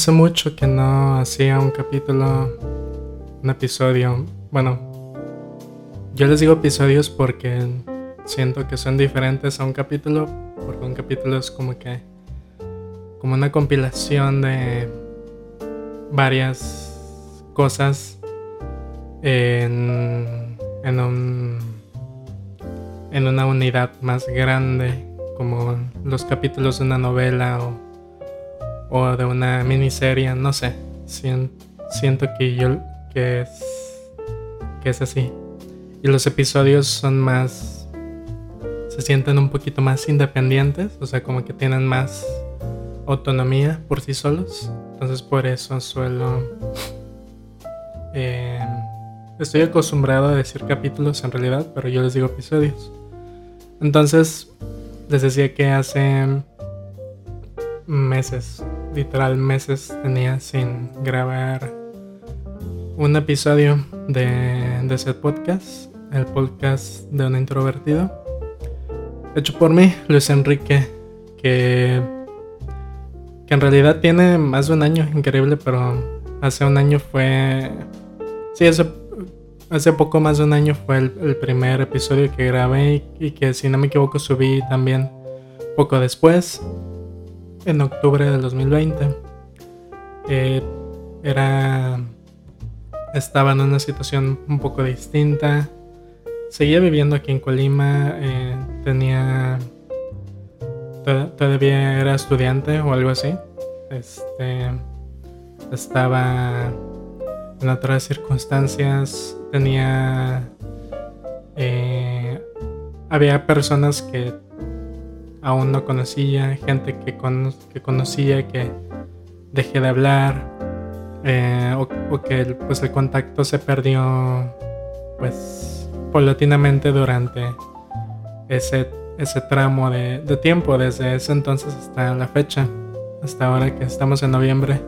hace mucho que no hacía un capítulo, un episodio. Bueno, yo les digo episodios porque siento que son diferentes a un capítulo, porque un capítulo es como que como una compilación de varias cosas en, en un en una unidad más grande como los capítulos de una novela o, o de una miniserie, no sé. Siento, que yo que es que es así. Y los episodios son más se sienten un poquito más independientes, o sea, como que tienen más autonomía por sí solos. Entonces por eso suelo eh, estoy acostumbrado a decir capítulos en realidad, pero yo les digo episodios. Entonces, les decía que hace meses, literal meses, tenía sin grabar un episodio de, de ese podcast, el podcast de un introvertido, hecho por mí, Luis Enrique, que, que en realidad tiene más de un año, increíble, pero hace un año fue... Sí, eso hace poco más de un año fue el, primer episodio que grabé y, que si no me equivoco subí también poco después, en octubre del 2020. Eh, era... Estaba en una situación un poco distinta. Seguía viviendo aquí en Colima. Eh, tenía... Todavía era estudiante o algo así. Este... Estaba en otras circunstancias tenía... Eh, había personas que aún no conocía, gente que, que conocía que dejé de hablar eh, o, que pues el contacto se perdió pues paulatinamente durante ese, ese tramo de, de tiempo, desde ese entonces hasta la fecha, hasta ahora que estamos en noviembre.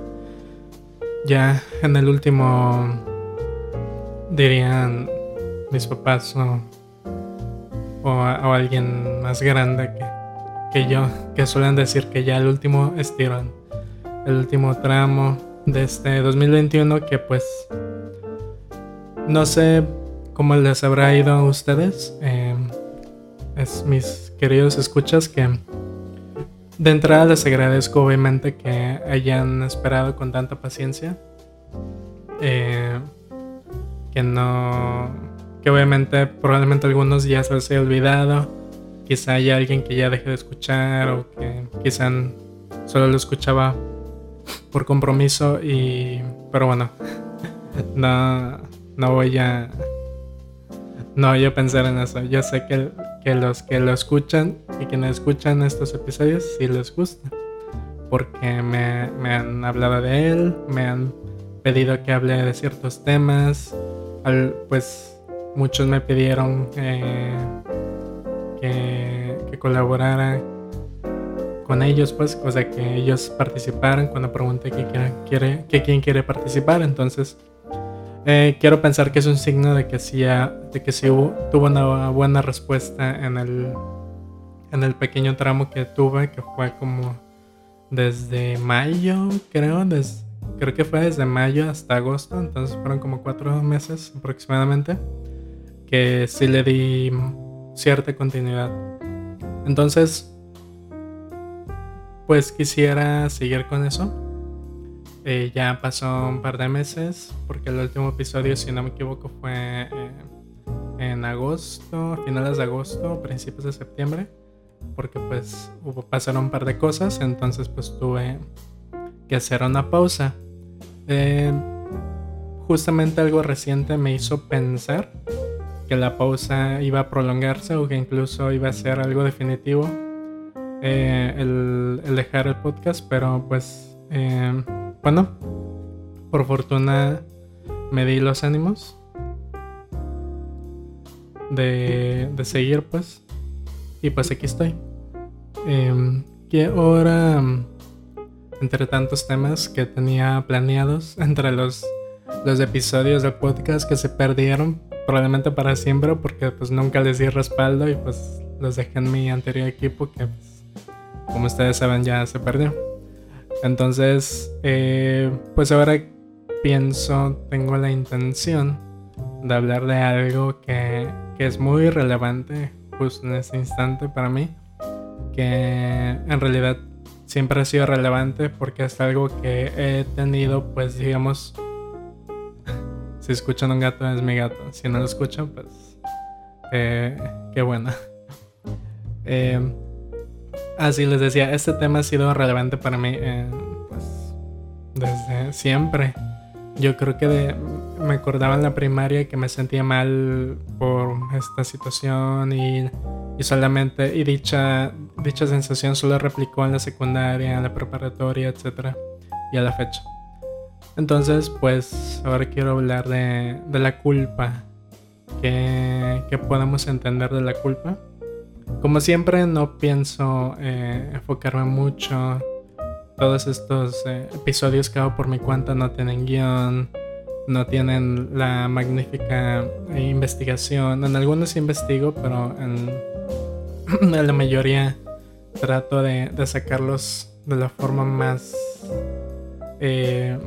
Ya en el último, dirían mis papás o, o, alguien más grande que, que, yo, que suelen decir que ya el último estirón, el último tramo de este 2021 que pues no sé cómo les habrá ido a ustedes, em, es mis queridos escuchas que de entrada les agradezco obviamente que hayan esperado con tanta paciencia. Eh, que no... Que obviamente probablemente algunos ya se les haya olvidado. Quizá haya alguien que ya deje de escuchar o que quizá solo lo escuchaba por compromiso y... Pero bueno, no, no voy a... No voy a pensar en eso. Yo sé que que los que lo escuchan y quienes escuchan estos episodios sí les gusta. Porque me, han hablado de él, me han pedido que hable de ciertos temas. pues muchos me pidieron eh, que, que, colaborara con ellos, pues, o sea, que ellos participaran cuando pregunté que, quiere, que quién quiere participar. Entonces, eh, quiero pensar que es un signo de que sí, de que sí tuvo una buena respuesta en el, en el pequeño tramo que tuve, que fue como desde mayo, creo, creo que fue desde mayo hasta agosto, entonces fueron como cuatro meses aproximadamente, que sí le di cierta continuidad. Entonces, pues quisiera seguir con eso. Eh, ya pasó un par de meses, porque el último episodio, si no me equivoco, fue eh, en agosto, finales de agosto, principios de septiembre, porque pues hubo, pasaron un par de cosas, entonces pues tuve que hacer una pausa. Eh, justamente algo reciente me hizo pensar que la pausa iba a prolongarse o que incluso iba a ser algo definitivo el, el, dejar el podcast, pero pues bueno, por fortuna me di los ánimos de, seguir, pues. Y pues aquí estoy. Eh, que ahora, entre tantos temas que tenía planeados, entre los, los episodios del podcast que se perdieron, probablemente para siempre, porque pues nunca les di respaldo y pues los dejé en mi anterior equipo que, pues, como ustedes saben, ya se perdió. Entonces, eh, pues ahora pienso, tengo la intención de hablar de algo que, que es muy relevante justo en este instante para mí, que en realidad siempre ha sido relevante porque es algo que he tenido, pues digamos, si escuchan un gato es mi gato, si no lo escuchan, pues eh, qué bueno. Eh, así les decía, este tema ha sido relevante para mí eh, pues, desde siempre. Yo creo que me acordaba en la primaria que me sentía mal por esta situación y, solamente y dicha dicha sensación solo replicó en la secundaria, en la preparatoria, etc. y a la fecha. Entonces, pues ahora quiero hablar de, de la culpa. ¿Qué, ¿Qué, podemos entender de la culpa? Como siempre, no pienso eh, enfocarme mucho. Todos estos eh, episodios que hago por mi cuenta no tienen guion, no tienen la magnífica investigación. En algunos investigo, pero en, en la mayoría trato de, de, sacarlos de la forma más. Eh,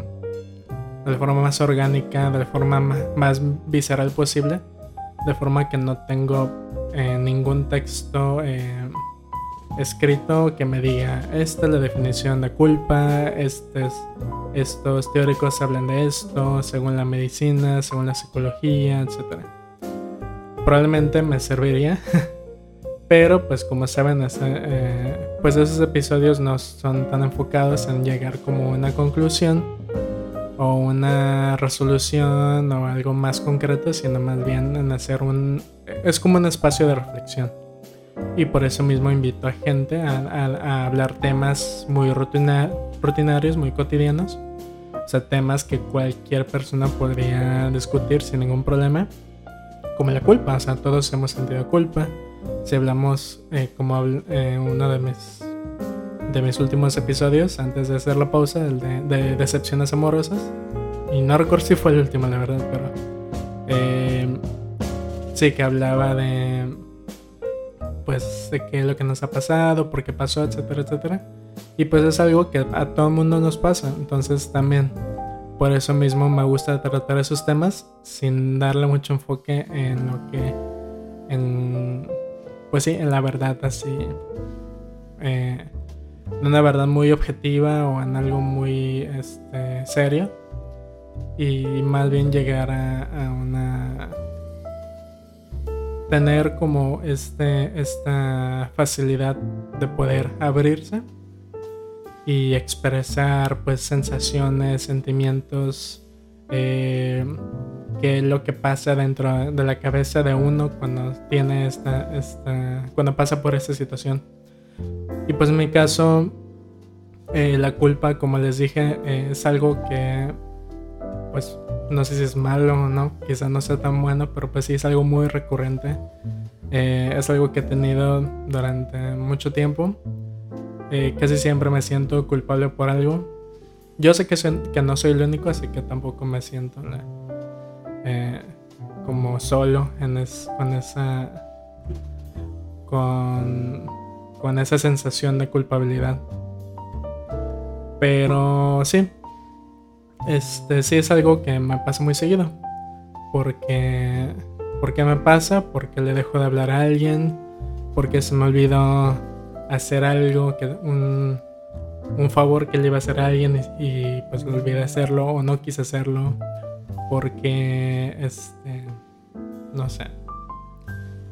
de forma más orgánica, de forma más visceral posible, de forma que no tengo eh, ningún texto eh, escrito que me diga esta es la definición de culpa, este estos teóricos hablan de esto, según la medicina, según la psicología, etc. Probablemente me serviría, pero pues como saben, eh, pues esos episodios no son tan enfocados en llegar como una conclusión o una resolución o algo más concreto, sino más bien en hacer un... Es como un espacio de reflexión. Y por eso mismo invito a gente a, hablar temas muy rutinarios, muy cotidianos. O sea, temas que cualquier persona podría discutir sin ningún problema. Como la culpa, o sea, todos hemos sentido culpa. Si hablamos, eh, como eh, uno de mis de mis últimos episodios, antes de hacer la pausa, el de, decepciones amorosas. Y no recuerdo si fue el último, la verdad, pero eh, sí que hablaba de pues de qué es lo que nos ha pasado, por qué pasó, etcétera, etcétera. Y pues es algo que a todo el mundo nos pasa, entonces también por eso mismo me gusta tratar esos temas sin darle mucho enfoque en lo que en pues sí, en la verdad así eh, en una verdad muy objetiva o en algo muy este, serio. Y más bien llegar a, una tener como este esta facilidad de poder abrirse y expresar pues sensaciones sentimientos eh, que es lo que pasa dentro de la cabeza de uno cuando tiene esta, esta cuando pasa por esta situación y pues en mi caso, eh, la culpa, como les dije, eh, es algo que, pues, no sé si es malo o no, quizá no sea tan bueno, pero pues sí es algo muy recurrente. Eh, es algo que he tenido durante mucho tiempo. casi siempre me siento culpable por algo. Yo sé que, que no soy el único, así que tampoco me siento como solo en con esa... con con esa sensación de culpabilidad. Pero sí, este sí es algo que me pasa muy seguido. Porque, porque me pasa, porque le dejo de hablar a alguien, porque se me olvidó hacer algo, que un, un favor que le iba a hacer a alguien y, pues lo olvidé hacerlo o no quise hacerlo. Porque, este, no sé,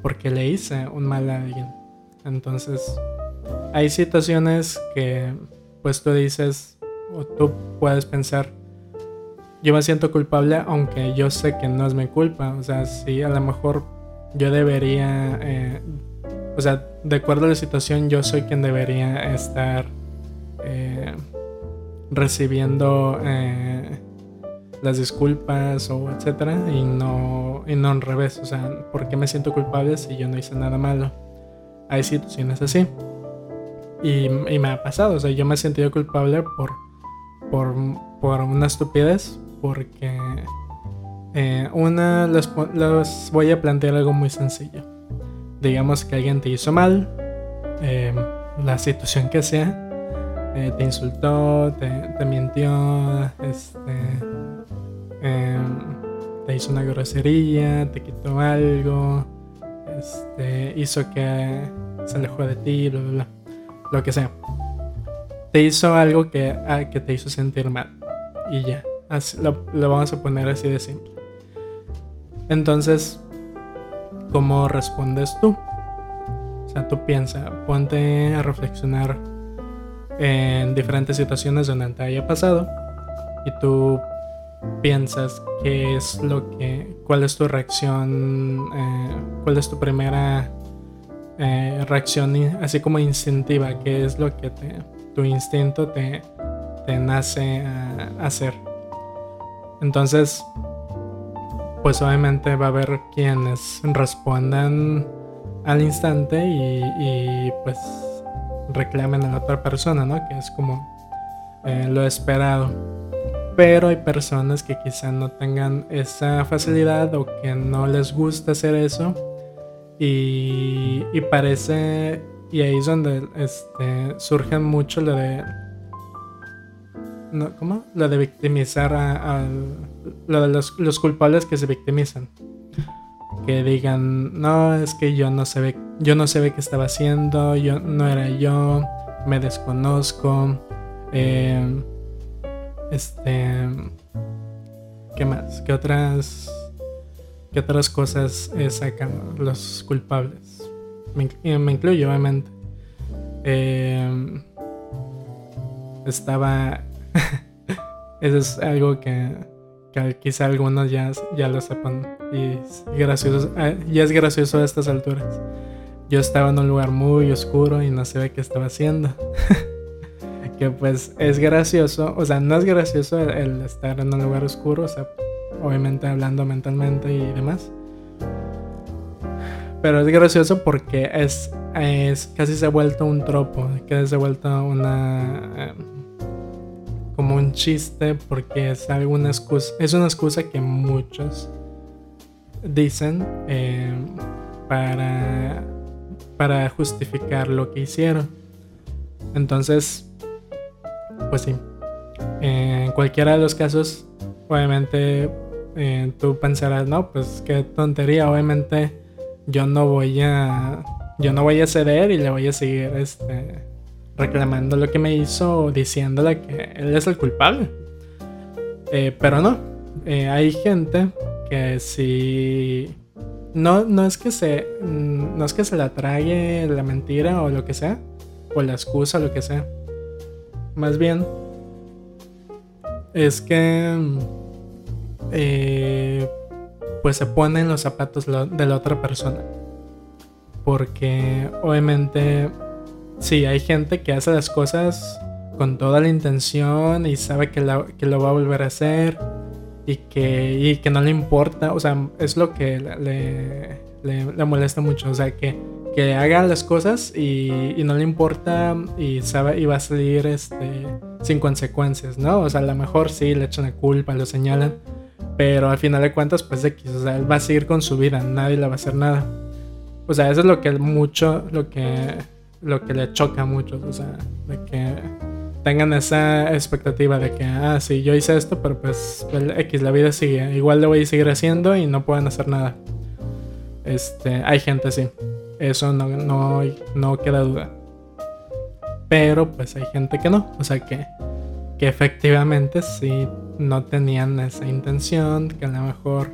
porque le hice un mal a alguien. Entonces, hay situaciones que pues tú dices o tú puedes pensar, yo me siento culpable aunque yo sé que no es mi culpa. O sea, si a lo mejor yo debería, eh, o sea, de acuerdo a la situación, yo soy quien debería estar eh, recibiendo eh, las disculpas o etcétera y no, y no al revés. O sea, ¿por qué me siento culpable si yo no hice nada malo? Hay situaciones así. Y, me ha pasado, o sea, yo me he sentido culpable por, por, por una estupidez, porque eh, una, les, voy a plantear algo muy sencillo. Digamos que alguien te hizo mal, em, la situación que sea, eh, te insultó, te, mintió, este, em, te hizo una grosería, te quitó algo, este, hizo que se alejó de ti, bla, bla, bla, lo que sea. Te hizo algo que, ah, que te hizo sentir mal y ya, lo, lo vamos a poner así de simple. Entonces, ¿cómo respondes tú? O sea, tú piensa, ponte a reflexionar en diferentes situaciones donde te haya pasado y tú piensas qué es lo que, cuál es tu reacción, eh, cuál es tu primera eh, reacción así como instintiva, qué es lo que te, tu instinto te, te nace a hacer. Entonces, pues obviamente va a haber quienes respondan al instante y, pues reclamen a la otra persona, ¿no? Que es como eh, lo esperado. Pero hay personas que quizá no tengan esa facilidad o que no les gusta hacer eso. Y, parece, y ahí es donde este, surge mucho lo de no, ¿cómo? Lo de victimizar a, lo de los, los, culpables que se victimizan. Que digan, no, es que yo no sé yo no sé qué estaba haciendo, yo no era yo, me desconozco. Eh, este, ¿qué más? ¿Qué otras, qué otras cosas sacan los culpables? Me, me incluyo, obviamente. Eh, estaba Eso es algo que, quizá algunos ya, ya lo sepan. Y es gracioso, ah, ya es gracioso a estas alturas. Yo estaba en un lugar muy oscuro y no sabía qué estaba haciendo. que pues es gracioso, o sea, no es gracioso el, estar en un lugar oscuro, o sea, obviamente hablando mentalmente y demás. Pero es gracioso porque es, es casi se ha vuelto un tropo, que se ha vuelto una... Eh, como un chiste porque es alguna excusa, es una excusa que muchos dicen eh, para, para justificar lo que hicieron. Entonces, pues sí, en cualquiera de los casos, obviamente eh, tú pensarás, no, pues qué tontería, obviamente yo no voy a, yo no voy a ceder y le voy a seguir este reclamando lo que me hizo, diciéndole que él es el culpable. Eh, pero no, eh, hay gente que si... No, no, es que se, no es que se la trague la mentira o lo que sea, o la excusa o lo que sea. Más bien, es que eh, pues se pone en los zapatos de la otra persona. Porque obviamente Sí, hay gente que hace las cosas con toda la intención y sabe que, lo va a volver a hacer y que, que no le importa. O sea, es lo que le, le, molesta mucho. O sea, que, que haga las cosas y, no le importa y sabe y va a salir este, sin consecuencias, ¿no? O sea, a lo mejor sí le echan la culpa, lo señalan. Pero al final de cuentas, pues X, o sea, él va a seguir con su vida, nadie le va a hacer nada. O sea, eso es lo que mucho, lo que lo que le choca mucho, o sea, de que tengan esa expectativa de que, ah, sí, yo hice esto, pero pues el X, la vida sigue, igual lo voy a seguir haciendo y no pueden hacer nada. Este, hay gente así, eso no, no, no queda duda. Pero pues hay gente que no, o sea que, que efectivamente sí no tenían esa intención, que a lo mejor,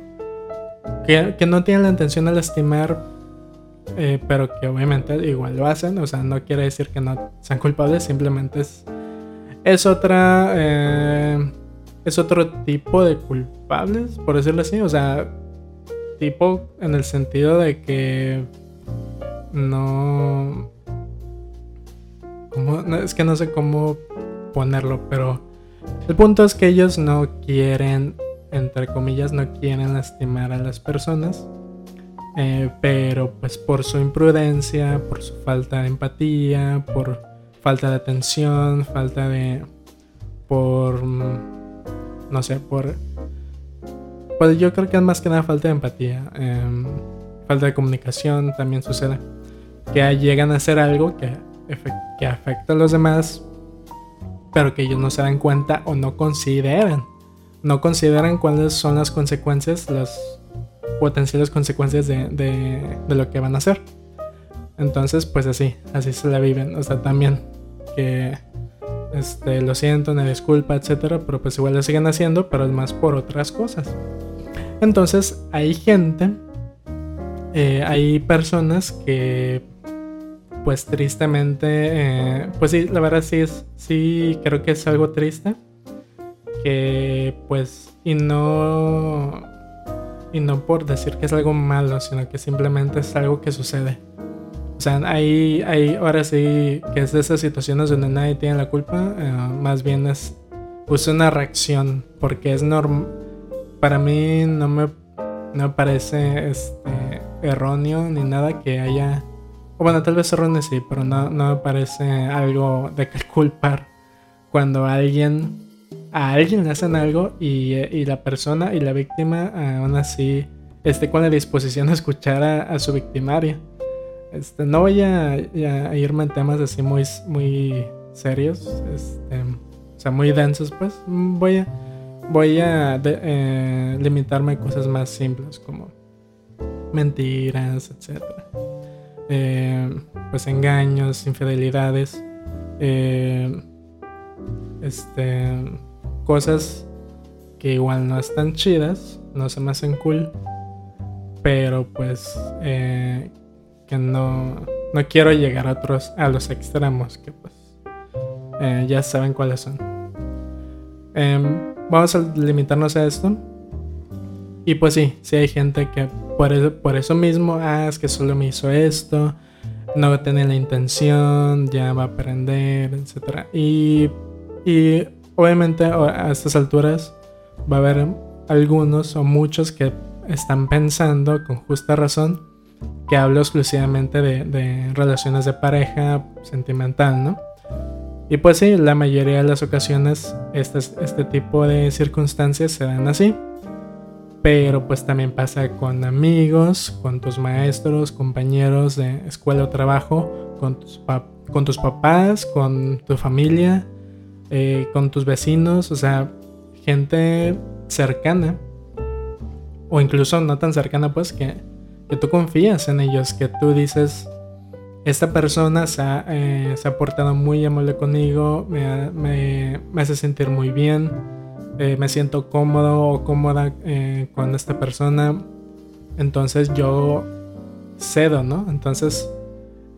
que, que no tienen la intención de lastimar eh, pero que obviamente igual lo hacen, o sea, no quiere decir que no sean culpables, simplemente es, es otra, eh, es otro tipo de culpables, por decirlo así, o sea, tipo en el sentido de que no, no es que no sé cómo ponerlo, pero el punto es que ellos no quieren, entre comillas, no quieren lastimar a las personas eh, pero pues por su imprudencia, por su falta de empatía, por falta de atención, falta de... por... Mm, no sé, por... Pues yo creo que es más que nada falta de empatía, em, falta de comunicación también sucede. Que llegan a hacer algo que, que afecta a los demás pero que ellos no se dan cuenta o no consideran. No consideran cuáles son las consecuencias, las potenciales consecuencias de, de, lo que van a hacer. Entonces, pues así, así se la viven. O sea, también que este, lo siento, una disculpa, etcétera, pero pues igual lo siguen haciendo, pero es más por otras cosas. Entonces, hay gente, eh, hay personas que pues tristemente, eh, pues sí, la verdad sí es, sí creo que es algo triste. Que pues, y no, y no por decir que es algo malo, sino que simplemente es algo que sucede. O sea, hay, hay ahora sí que es de esas situaciones donde nadie tiene la culpa, eh, más bien es pues una reacción, porque es normal, para mí no me, no me parece este, erróneo ni nada que haya bueno, tal vez erróneo sí, pero no, no me parece algo de que culpar cuando alguien a alguien le hacen algo y, la persona y la víctima aún así esté con la disposición de escuchar a, su victimaria. Este, no voy a, irme en temas así muy, muy serios, este, o sea, muy densos, pues voy a, voy a eh, limitarme a cosas más simples como mentiras, etcétera. Eh, pues engaños, infidelidades, eh, este, cosas que igual no están chidas, no se me hacen cool, pero pues eh, que no, no quiero llegar a otros, a los extremos, que pues ya saben cuáles son. Em, vamos a limitarnos a esto. Y pues sí, sí hay gente que por por eso mismo, ah, es que solo me hizo esto, no tener la intención, ya va a aprender, etc. Y, y obviamente a estas alturas va a haber algunos o muchos que están pensando con justa razón que hablo exclusivamente de, de relaciones de pareja sentimental, ¿no? Y pues sí, la mayoría de las ocasiones este, este tipo de circunstancias se dan así. Pero pues también pasa con amigos, con tus maestros, compañeros de escuela o trabajo, con tus, con tus papás, con tu familia, eh, con tus vecinos, o sea, gente cercana. O incluso no tan cercana, pues que, que tú confías en ellos, que tú dices, esta persona se ha, eh, se ha portado muy amable conmigo, me, me, me hace sentir muy bien eh, me siento cómodo o cómoda eh, con esta persona, entonces yo cedo, ¿no? Entonces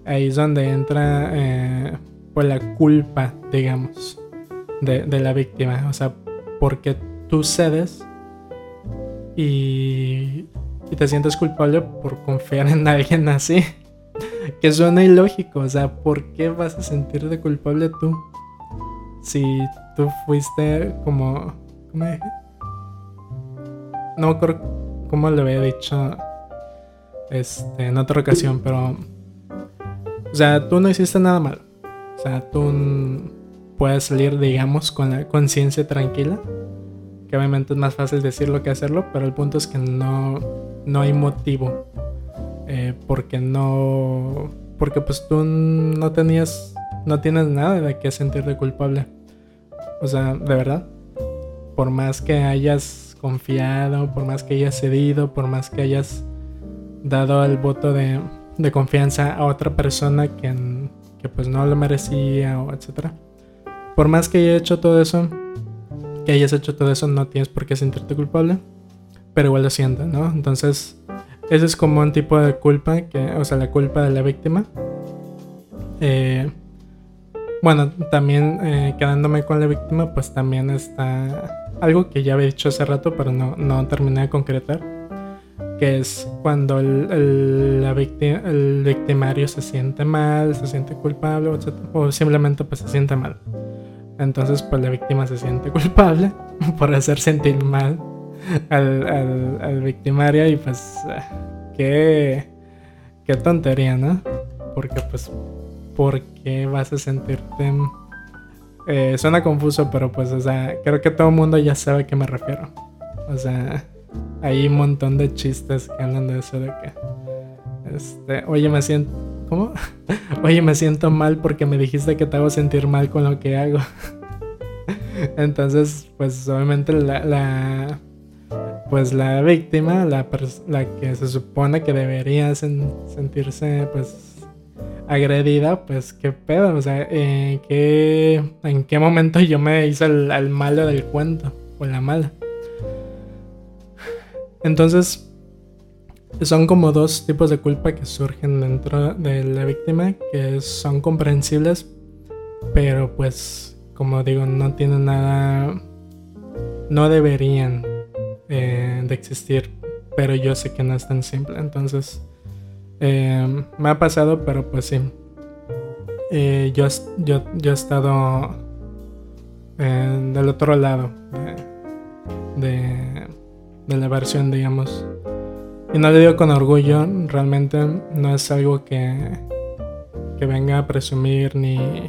ahí es donde entra eh, pues la culpa, digamos, de, la víctima. O sea, porque tú cedes y, y te sientes culpable por confiar en alguien así. que suena ilógico, o sea, ¿por qué vas a sentirte culpable tú? Si tú fuiste como no me acuerdo cómo le había dicho este, en otra ocasión, pero. O sea, tú no hiciste nada mal. O sea, tú puedes salir, digamos, con la conciencia tranquila. Que obviamente es más fácil decirlo que hacerlo, pero el punto es que no, no hay motivo. Eh, porque no. Porque pues tú no tenías. No tienes nada de qué sentirte culpable. O sea, de verdad por más que hayas confiado, por más que hayas cedido, por más que hayas dado el voto de, confianza a otra persona que, que, pues no lo merecía o etcétera. Por más que haya hecho todo eso, que hayas hecho todo eso, no tienes por qué sentirte culpable, pero igual lo sientes, ¿no? Entonces, ese es como un tipo de culpa, que, o sea, la culpa de la víctima. Eh, bueno, también eh, quedándome con la víctima, pues también está algo que ya había dicho hace rato, pero no, no terminé de concretar, que es cuando el, la víctima, el victimario se siente mal, se siente culpable, o simplemente pues se siente mal. Entonces pues la víctima se siente culpable por hacer sentir mal al, al, victimario y pues qué, qué tontería, ¿no? Porque pues, ¿por qué vas a sentirte eh, suena confuso, pero pues, o sea, creo que todo el mundo ya sabe a qué me refiero. O sea, hay un montón de chistes que hablan de eso de que, este, oye, me siento, ¿cómo? oye, me siento mal porque me dijiste que te hago sentir mal con lo que hago. Entonces, pues obviamente la, pues la víctima, la, la, que se supone que debería sentirse pues agredida, pues qué pedo, o sea, ¿en qué, en qué momento yo me hice el, malo del cuento o la mala? Entonces, son como dos tipos de culpa que surgen dentro de la víctima, que son comprensibles, pero pues, como digo, no tienen nada, no deberían eh, de existir, pero yo sé que no es tan simple, entonces eh, me ha pasado, pero pues sí. Eh, yo, yo, yo, he estado eh, del otro lado de, de, la versión, digamos. Y no le digo con orgullo, realmente no es algo que, que venga a presumir ni,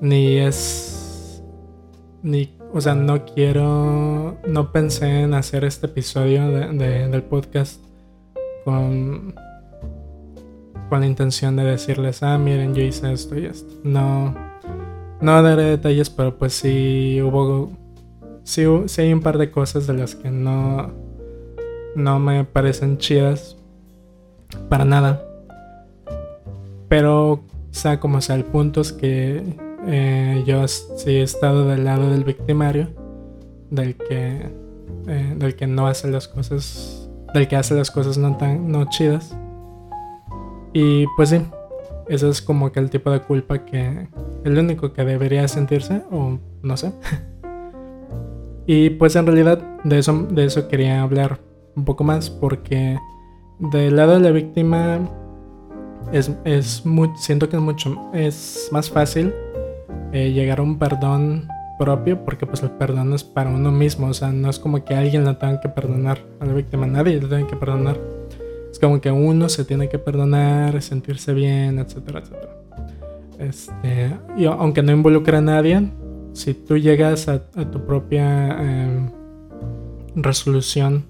ni es... Ni, o sea, no quiero... No pensé en hacer este episodio del podcast con con la intención de decirles, ah, miren, yo hice esto y esto. No, no daré detalles, pero pues sí hubo, sí, sí hay un par de cosas de las que no, no me parecen chidas para nada. Pero, sea como sea, el punto es que eh, yo sí he estado del lado del victimario, del que, eh, del que no hace las cosas, del que hace las cosas no tan no chidas. Y pues sí, eso es como que el tipo de culpa que el único que debería sentirse, o no sé. y pues en realidad de eso, de eso quería hablar un poco más, porque del lado de la víctima es, es muy, siento que es mucho, es más fácil eh, llegar a un perdón propio, porque pues el perdón es para uno mismo, o sea, no es como que alguien la tenga que perdonar a la víctima, nadie le tiene que perdonar como que uno se tiene que perdonar, sentirse bien, etcétera, etcétera. Este, y aunque no involucre a nadie, si tú llegas a, tu propia em, resolución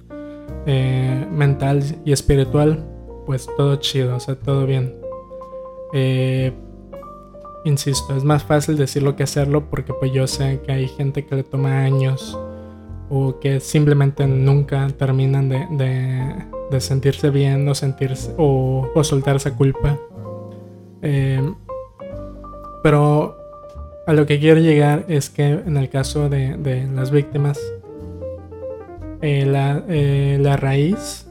eh, mental y espiritual, pues todo chido, o sea, todo bien. Eh, insisto, es más fácil decirlo que hacerlo porque pues yo sé que hay gente que le toma años o que simplemente nunca terminan de sentirse bien o sentirse o, soltar esa culpa. Eh, pero a lo que quiero llegar es que en el caso de, las víctimas, eh, la, eh, la raíz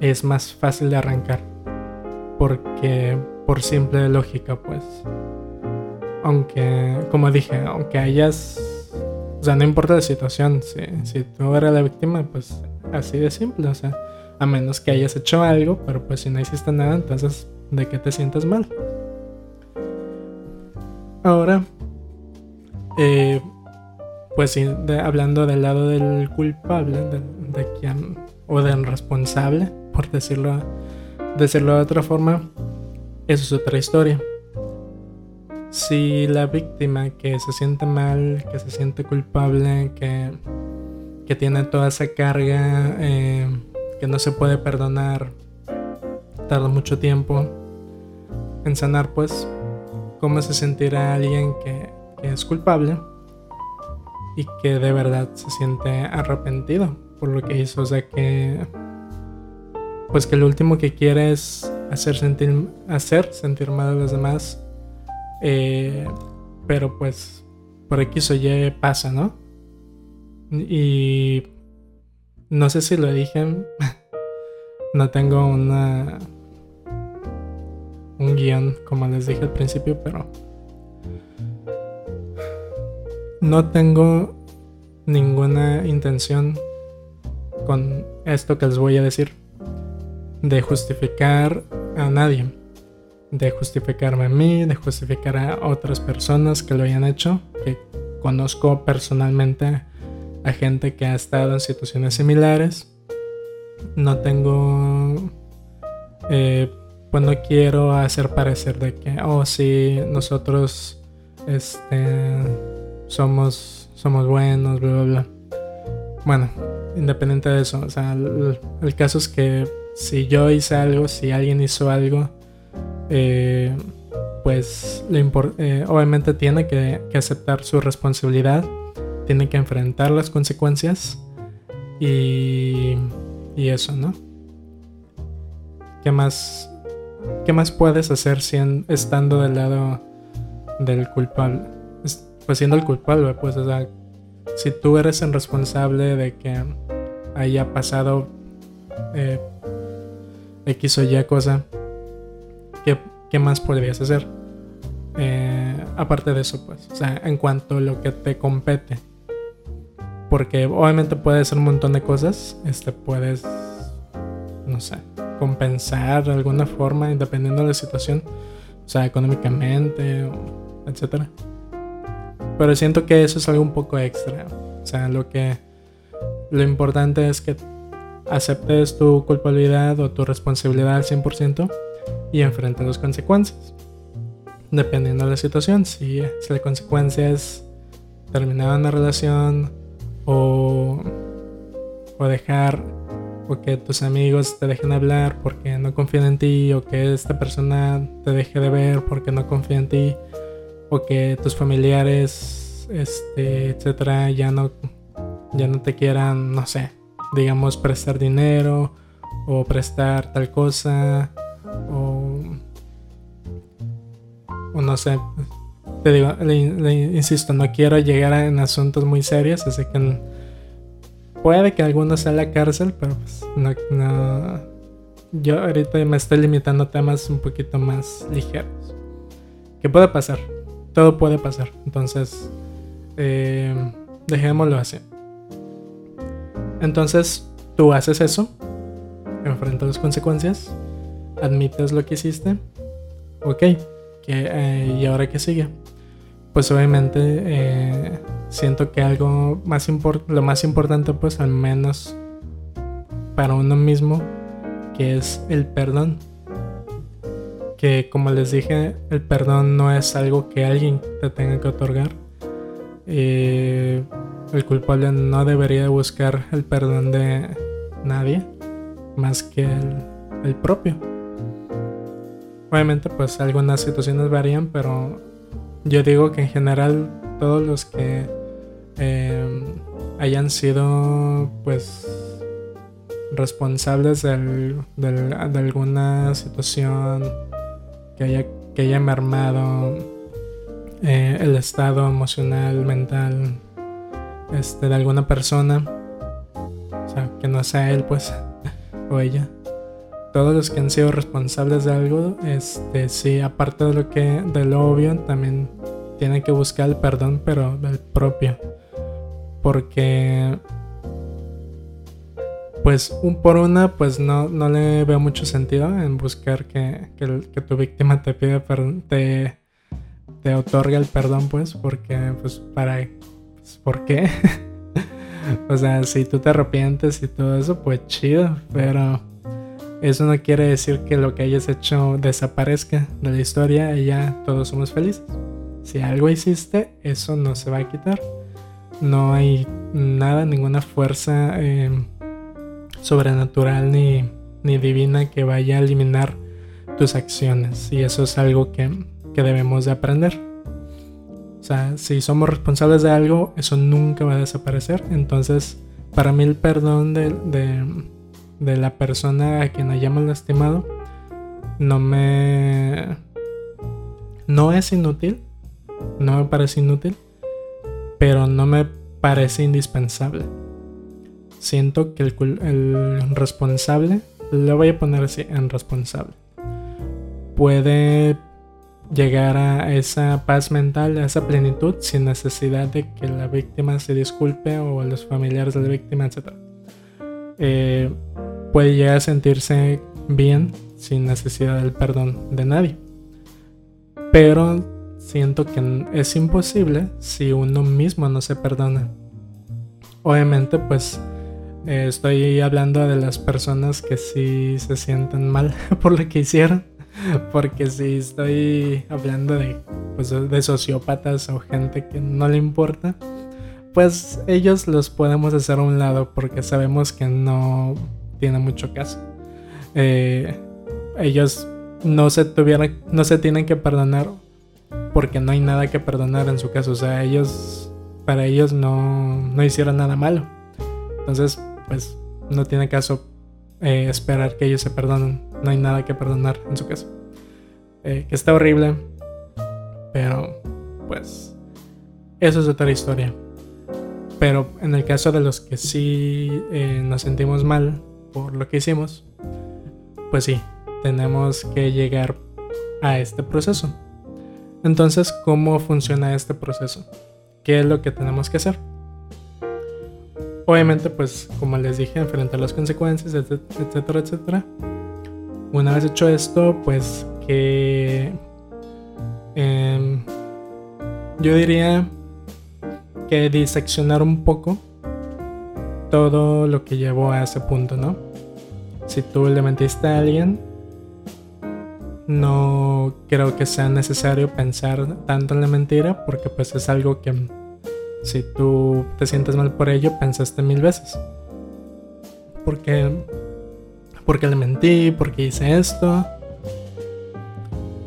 es más fácil de arrancar. Porque por simple lógica, pues. Aunque, como dije, aunque hayas... O sea, no importa la situación, si, si tú eres la víctima, pues Así de simple, o sea, a menos que hayas hecho algo, pero pues si no hiciste nada, entonces, ¿de qué te sientes mal? Ahora, eh, pues sí, hablando del lado del culpable, de, quien, o del responsable, por decirlo, decirlo de otra forma, eso es otra historia. Si la víctima que se siente mal, que se siente culpable, que que tiene toda esa carga eh, que no se puede perdonar, tarda mucho tiempo en sanar, pues, cómo se sentirá alguien que, es culpable y que de verdad se siente arrepentido por lo que hizo, o sea que pues que lo último que quiere es hacer sentir, hacer sentir mal a los demás, eh, pero pues por X o Y pasa, ¿no? Y no sé si lo dije. no tengo una. Un guion, como les dije al principio, pero. No tengo ninguna intención con esto que les voy a decir de justificar a nadie, de justificarme a mí, de justificar a otras personas que lo hayan hecho, que conozco personalmente a gente que ha estado en situaciones similares. No tengo, eh, pues no quiero hacer parecer de que, oh sí, nosotros este, somos, somos buenos, bla, bla, bla. Bueno, independiente de eso, o sea, el, caso es que si yo hice algo, si alguien hizo algo, eh, pues eh, obviamente tiene que, aceptar su responsabilidad, tiene que enfrentar las consecuencias y, y eso, ¿no? ¿Qué más, qué más puedes hacer estando del lado del culpable? Pues siendo el culpable, pues, o sea, si tú eres el responsable de que haya pasado eh, X o Y cosa, ¿qué, ¿qué más podrías hacer? Eh, aparte de eso, pues, o sea, en cuanto a lo que te compete. Porque obviamente puedes hacer un montón de cosas, este, puedes, no sé, compensar de alguna forma, dependiendo de la situación, o sea, económicamente, etcétera. Pero siento que eso es algo un poco extra. O sea, lo que lo importante es que aceptes tu culpabilidad o tu responsabilidad al 100% y enfrentes las consecuencias. Dependiendo de la situación, si, si la consecuencia es terminar una relación o, o dejar o que tus amigos te dejen hablar porque no confían en ti o que esta persona te deje de ver porque no confía en ti o que tus familiares este etcétera ya no ya no te quieran no sé digamos, prestar dinero o prestar tal cosa o, o no sé. Te digo, le, insisto, no quiero llegar a, en asuntos muy serios, así que puede que alguno sea la cárcel, pero pues no, yo ahorita me estoy limitando a temas un poquito más ligeros. ¿Qué puede pasar? Todo puede pasar. Entonces, eh, dejémoslo así. Entonces tú haces eso, enfrentas las consecuencias, admites lo que hiciste, ok, eh, ¿y ahora qué sigue? Pues obviamente eh, siento que algo más lo más importante pues al menos para uno mismo, que es el perdón. Que como les dije, el perdón no es algo que alguien te tenga que otorgar. Eh, el culpable no debería buscar el perdón de nadie más que el, propio. Obviamente pues algunas situaciones varían, pero yo digo que en general todos los que em, hayan sido pues responsables de alguna situación que haya, que haya mermado eh, el estado emocional, mental este, de alguna persona, o sea, que no sea él, pues, o ella. Todos los que han sido responsables de algo, este, sí, aparte de lo que, de lo obvio, también tienen que buscar el perdón, pero del propio. Porque, pues, un por una, pues no, no le veo mucho sentido en buscar que, que, tu víctima te pida perdón, te, te otorgue el perdón, pues, porque, pues, para pues, ¿por qué? o sea, si tú te arrepientes y todo eso, pues chido, pero eso no quiere decir que lo que hayas hecho desaparezca de la historia y ya todos somos felices. Si algo hiciste, eso no se va a quitar. No hay nada, ninguna fuerza em, sobrenatural ni, ni, divina que vaya a eliminar tus acciones. Y eso es algo que, que debemos de aprender. O sea, si somos responsables de algo, eso nunca va a desaparecer. Entonces, para mí el perdón de, de, la persona a quien hayamos lastimado no me... No es inútil. No me parece inútil. Pero no me parece indispensable. Siento que el, el responsable, lo voy a poner así, en responsable, puede llegar a esa paz mental, a esa plenitud, sin necesidad de que la víctima se disculpe o los familiares de la víctima, etc. Eh, puede llegar a sentirse bien sin necesidad del perdón de nadie. Pero siento que es imposible si uno mismo no se perdona. Obviamente, pues eh, estoy hablando de las personas que sí se sienten mal por lo que hicieron. Porque si estoy hablando de, pues, de sociópatas o gente que no le importa, pues ellos los podemos hacer a un lado porque sabemos que no tiene mucho caso. Eh, ellos no se tuviera, no se tienen que perdonar porque no hay nada que perdonar en su caso. O sea, ellos, para ellos no, no hicieron nada malo. Entonces, pues no tiene caso eh, esperar que ellos se perdonen. No hay nada que perdonar en su caso. Eh, que está horrible. Pero, pues, eso es otra historia. Pero en el caso de los que sí nos sentimos mal por lo que hicimos, pues sí, tenemos que llegar a este proceso. Entonces, ¿cómo funciona este proceso? ¿Qué es lo que tenemos que hacer? Obviamente, pues, como les dije, enfrentar las consecuencias, etcétera, etcétera. Una vez hecho esto, pues que em, yo diría que diseccionar un poco todo lo que llevó a ese punto, ¿no? Si tú le mentiste a alguien, no creo que sea necesario pensar tanto en la mentira porque pues es algo que si tú te sientes mal por ello pensaste mil veces. Porque porque le mentí, porque hice esto.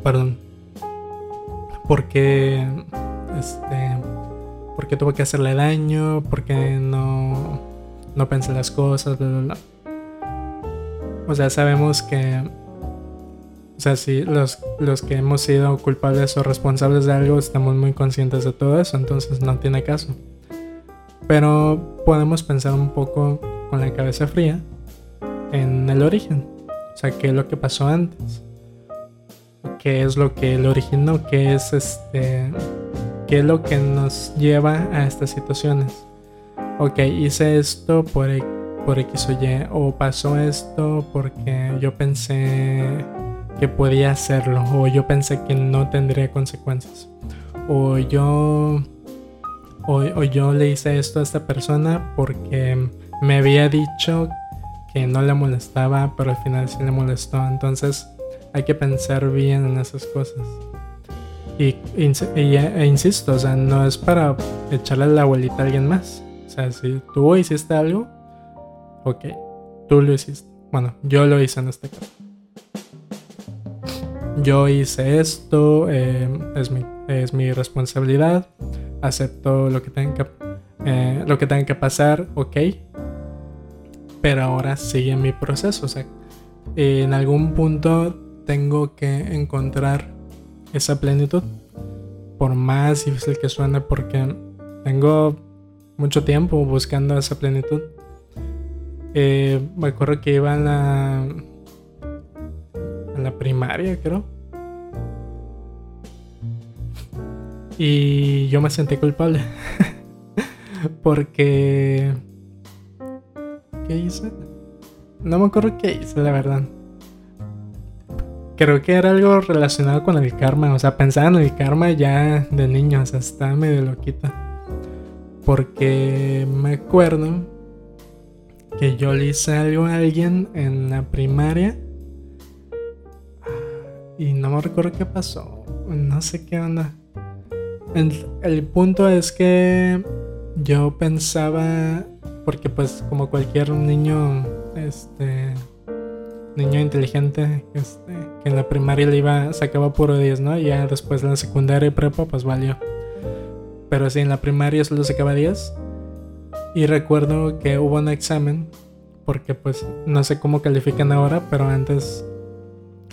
Perdón. Porque este porque tuve que hacerle daño, porque no no pensé las cosas, bla bla bla. O sea, sabemos que o sea, si los, los que hemos sido culpables o responsables de algo estamos muy conscientes de todo eso, entonces no tiene caso. Pero podemos pensar un poco con la cabeza fría en el origen. O sea, qué es lo que pasó antes. ¿Qué es lo que lo originó? ¿Qué es este? ¿Qué es lo que nos lleva a estas situaciones? Ok, hice esto por, por X o Y. O pasó esto porque yo pensé que podía hacerlo o yo pensé que no tendría consecuencias. O yo o, yo le hice esto a esta persona porque me había dicho que no le molestaba pero al final sí le molestó. Entonces hay que pensar bien en esas cosas. Y, e insisto o sea no es para echarle la abuelita a alguien más sea si tú hiciste algo ok tú lo hiciste. Bueno yo lo hice en este caso. Yo hice esto, eh, es, mi, es, mi, responsabilidad, acepto lo que tenga que, eh, lo que, tenga que pasar, ok, pero ahora sigue mi proceso, o sea, en algún punto tengo que encontrar esa plenitud, por más difícil que suene, porque tengo mucho tiempo buscando esa plenitud. Eh, me acuerdo que iba a la en la primaria, creo. Y yo me sentí culpable. Porque... ¿Qué hice? No me acuerdo qué hice, la verdad. Creo que era algo relacionado con el karma. O sea, pensaba en el karma ya de niño. O sea, estaba medio loquita. Porque me acuerdo que yo le hice algo a alguien en la primaria y no me recuerdo qué pasó. No sé qué onda. El, punto es que yo pensaba, porque pues como cualquier niño, este, niño inteligente, este, que en la primaria le iba, sacaba puro 10, ¿no? Y ya después en la secundaria y prepa, pues valió. Pero sí, en la primaria solo sacaba 10. Y recuerdo que hubo un examen, porque pues no sé cómo califican ahora, pero antes,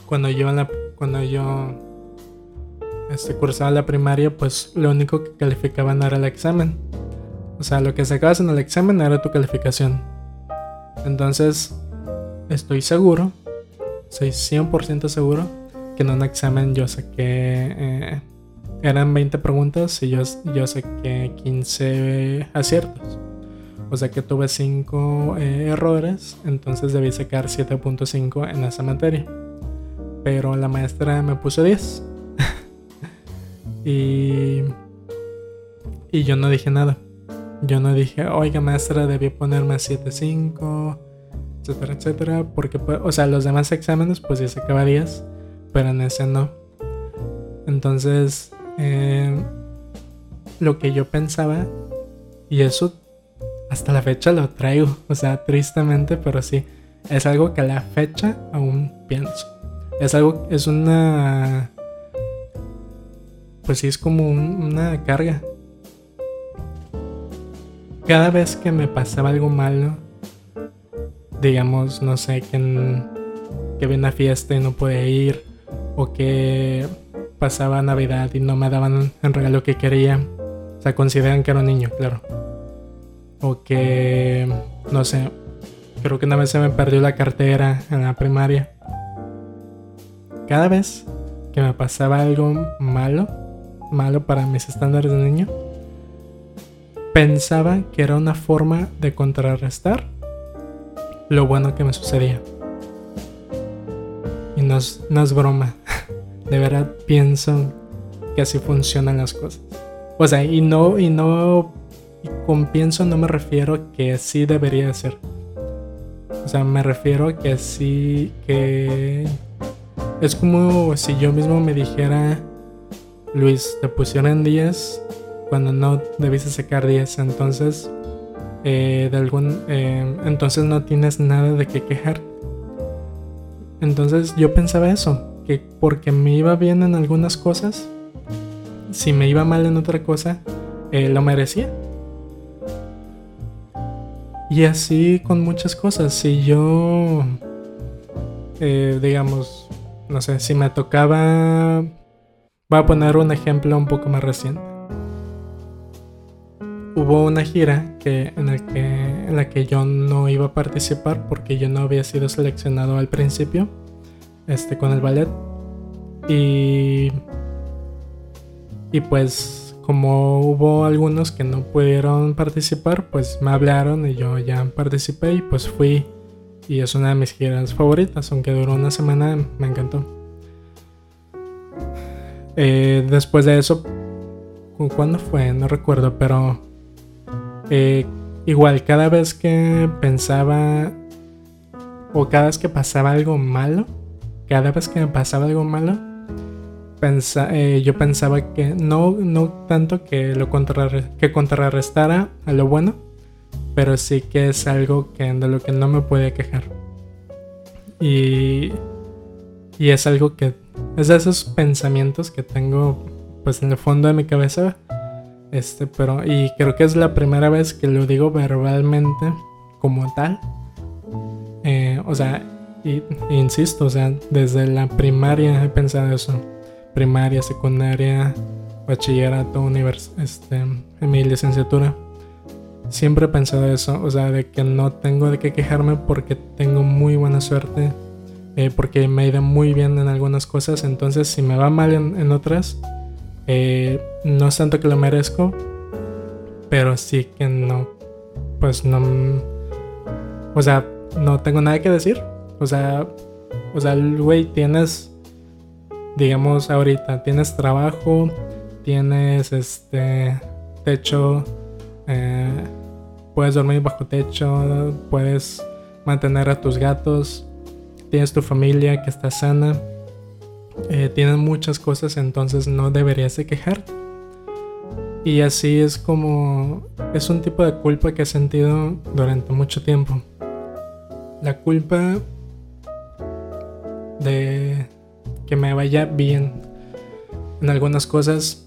cuando yo la cuando yo este, cursaba la primaria, pues lo único que calificaban era el examen. O sea, lo que sacabas en el examen era tu calificación. Entonces, estoy seguro, soy 100% seguro que en un examen yo saqué... Eh, eran 20 preguntas y yo, yo saqué 15 aciertos. O sea que tuve 5 eh, errores, entonces debí sacar 7.5 en esa materia pero la maestra me puso 10. y, y yo no dije nada. Yo no dije, oiga maestra, debí ponerme 7.5, etcétera, etcétera. Porque, pues, o sea, los demás exámenes, pues ya sacaba 10, pero en ese no. Entonces, eh, lo que yo pensaba, y eso hasta la fecha lo traigo, o sea, tristemente, pero sí, es algo que a la fecha aún pienso es algo, es una... Pues sí, es como una carga. Cada vez que me pasaba algo malo, digamos, no sé, que, que vi una fiesta y no pude ir, o que pasaba Navidad y no me daban el regalo que quería, o sea, consideran que era un niño, claro. O que, no sé, creo que una vez se me perdió la cartera en la primaria cada vez que me pasaba algo malo, malo para mis estándares de niño, pensaba que era una forma de contrarrestar lo bueno que me sucedía. Y no es, broma. De verdad pienso que así funcionan las cosas. O sea, y no, y no, con pienso no me refiero que sí debería ser. O sea, me refiero que sí, que es como si yo mismo me dijera, Luis, te pusieron 10 cuando no debiste sacar 10, entonces, eh, de algún, eh, entonces no tienes nada de qué quejar. Entonces yo pensaba eso, que porque me iba bien en algunas cosas, si me iba mal en otra cosa, eh, lo merecía. Y así con muchas cosas, si yo, digamos, no sé, si me tocaba... Voy a poner un ejemplo un poco más reciente. Hubo una gira que, en, el que, en la que yo no iba a participar porque yo no había sido seleccionado al principio este, con el ballet. Y, y pues como hubo algunos que no pudieron participar, pues me hablaron y yo ya participé y pues fui y es una de mis giras favoritas, aunque duró una semana, me encantó. Eh, después de eso, ¿cuándo fue? No recuerdo, pero eh, igual cada vez que pensaba o cada vez que pasaba algo malo, cada vez que me pasaba algo malo, eh, yo pensaba que no, no tanto que lo que contrarrestara a lo bueno, pero sí que es algo que, de lo que no me puede quejar. Y, y es algo que es de esos pensamientos que tengo pues en el fondo de mi cabeza. Este, pero y creo que es la primera vez que lo digo verbalmente como tal. Eh, o sea, y, insisto, o sea, desde la primaria he pensado eso. Primaria, secundaria, bachillerato, univers este, en mi licenciatura. Siempre he pensado eso, o sea, de que no tengo de qué quejarme porque tengo muy buena suerte, eh, porque me ha ido muy bien en algunas cosas, entonces si me va mal en, otras, eh, no es tanto que lo merezco, pero sí que no, pues no, o sea, no tengo nada que decir, o sea, o sea, güey, tienes, digamos ahorita, tienes trabajo, tienes este techo, eh, puedes dormir bajo techo, puedes mantener a tus gatos, tienes tu familia que está sana, eh, tienes muchas cosas, entonces no deberías de quejarte. Y así es como es un tipo de culpa que he sentido durante mucho tiempo. La culpa de que me vaya bien en algunas cosas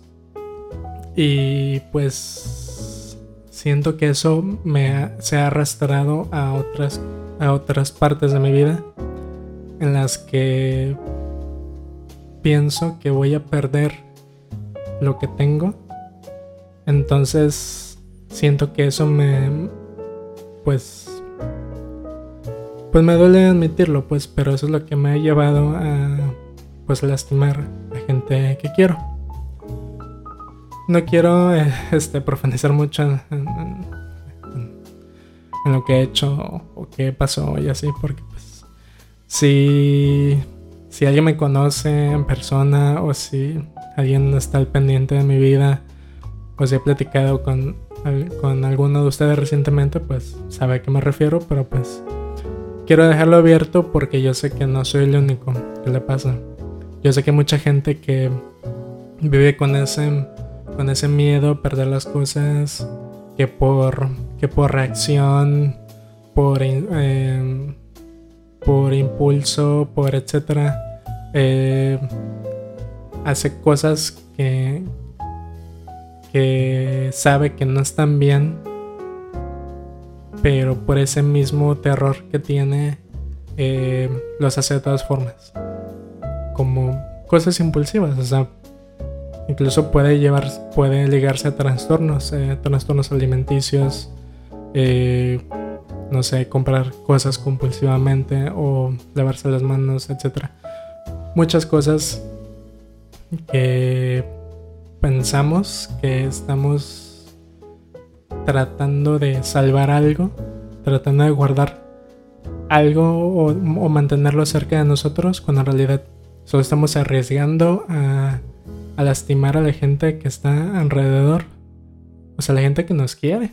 y pues siento que eso me se ha arrastrado a otras, a otras partes de mi vida en las que pienso que voy a perder lo que tengo. Entonces siento que eso me pues pues me duele admitirlo, pues, pero eso es lo que me ha llevado a pues lastimar a gente que quiero. No quiero eh, este, profundizar mucho en, lo que he hecho o, qué pasó y así, porque pues si, si alguien me conoce en persona o si alguien está al pendiente de mi vida o si he platicado con, con alguno de ustedes recientemente, pues sabe a qué me refiero, pero pues quiero dejarlo abierto porque yo sé que no soy el único que le pasa. Yo sé que hay mucha gente que vive con ese con ese miedo a perder las cosas que por, que por reacción, por, em, por impulso, por etcétera, eh, hace cosas que, que sabe que no están bien, pero por ese mismo terror que tiene, eh, los hace de todas formas. Como cosas impulsivas, o sea, incluso puede llevar, puede ligarse a trastornos, eh, trastornos alimenticios, eh, no sé, comprar cosas compulsivamente o lavarse las manos, etc. Muchas cosas que pensamos que estamos tratando de salvar algo, tratando de guardar algo o, mantenerlo cerca de nosotros, cuando en realidad solo estamos arriesgando a, a lastimar a la gente que está alrededor, o sea, la gente que nos quiere.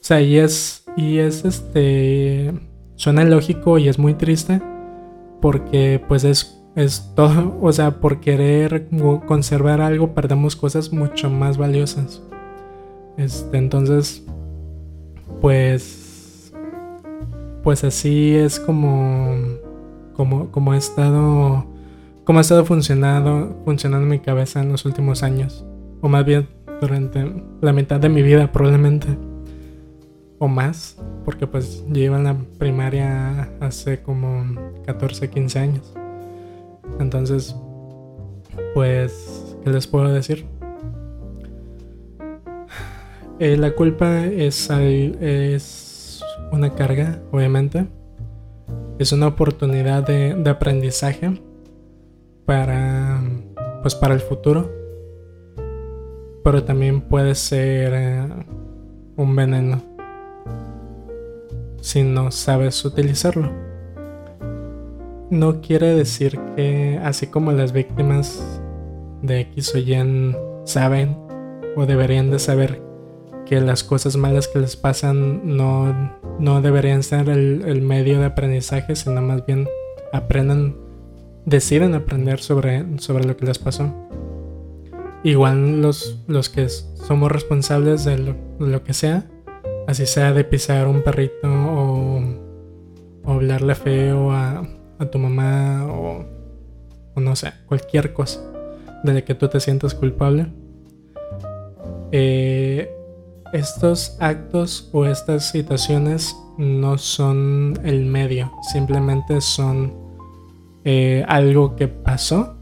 O sea, y es, y es este, suena lógico y es muy triste porque pues es, es todo, o sea, por querer conservar algo perdemos cosas mucho más valiosas. Este, entonces, pues, pues así es como, como, como he estado, como ha estado funcionando, funcionando mi cabeza en los últimos años, o más bien durante la mitad de mi vida probablemente o más, porque pues yo iba en la primaria hace como 14, 15 años. Entonces, pues, ¿qué les puedo decir? Eh, la culpa es, es una carga, obviamente. Es una oportunidad de, de aprendizaje para, pues, para el futuro. Pero también puede ser eh, un veneno si no sabes utilizarlo. No quiere decir que así como las víctimas de X o saben o deberían de saber que las cosas malas que les pasan no, no deberían ser el, medio de aprendizaje, sino más bien aprendan, deciden aprender sobre, sobre lo que les pasó. Igual los, los que somos responsables de lo, de lo que sea, Así sea de pisar un perrito o, hablarle feo a, tu mamá o, no sé, cualquier cosa de la que tú te sientas culpable. Eh, estos actos o estas situaciones no son el medio, simplemente son eh, algo que pasó,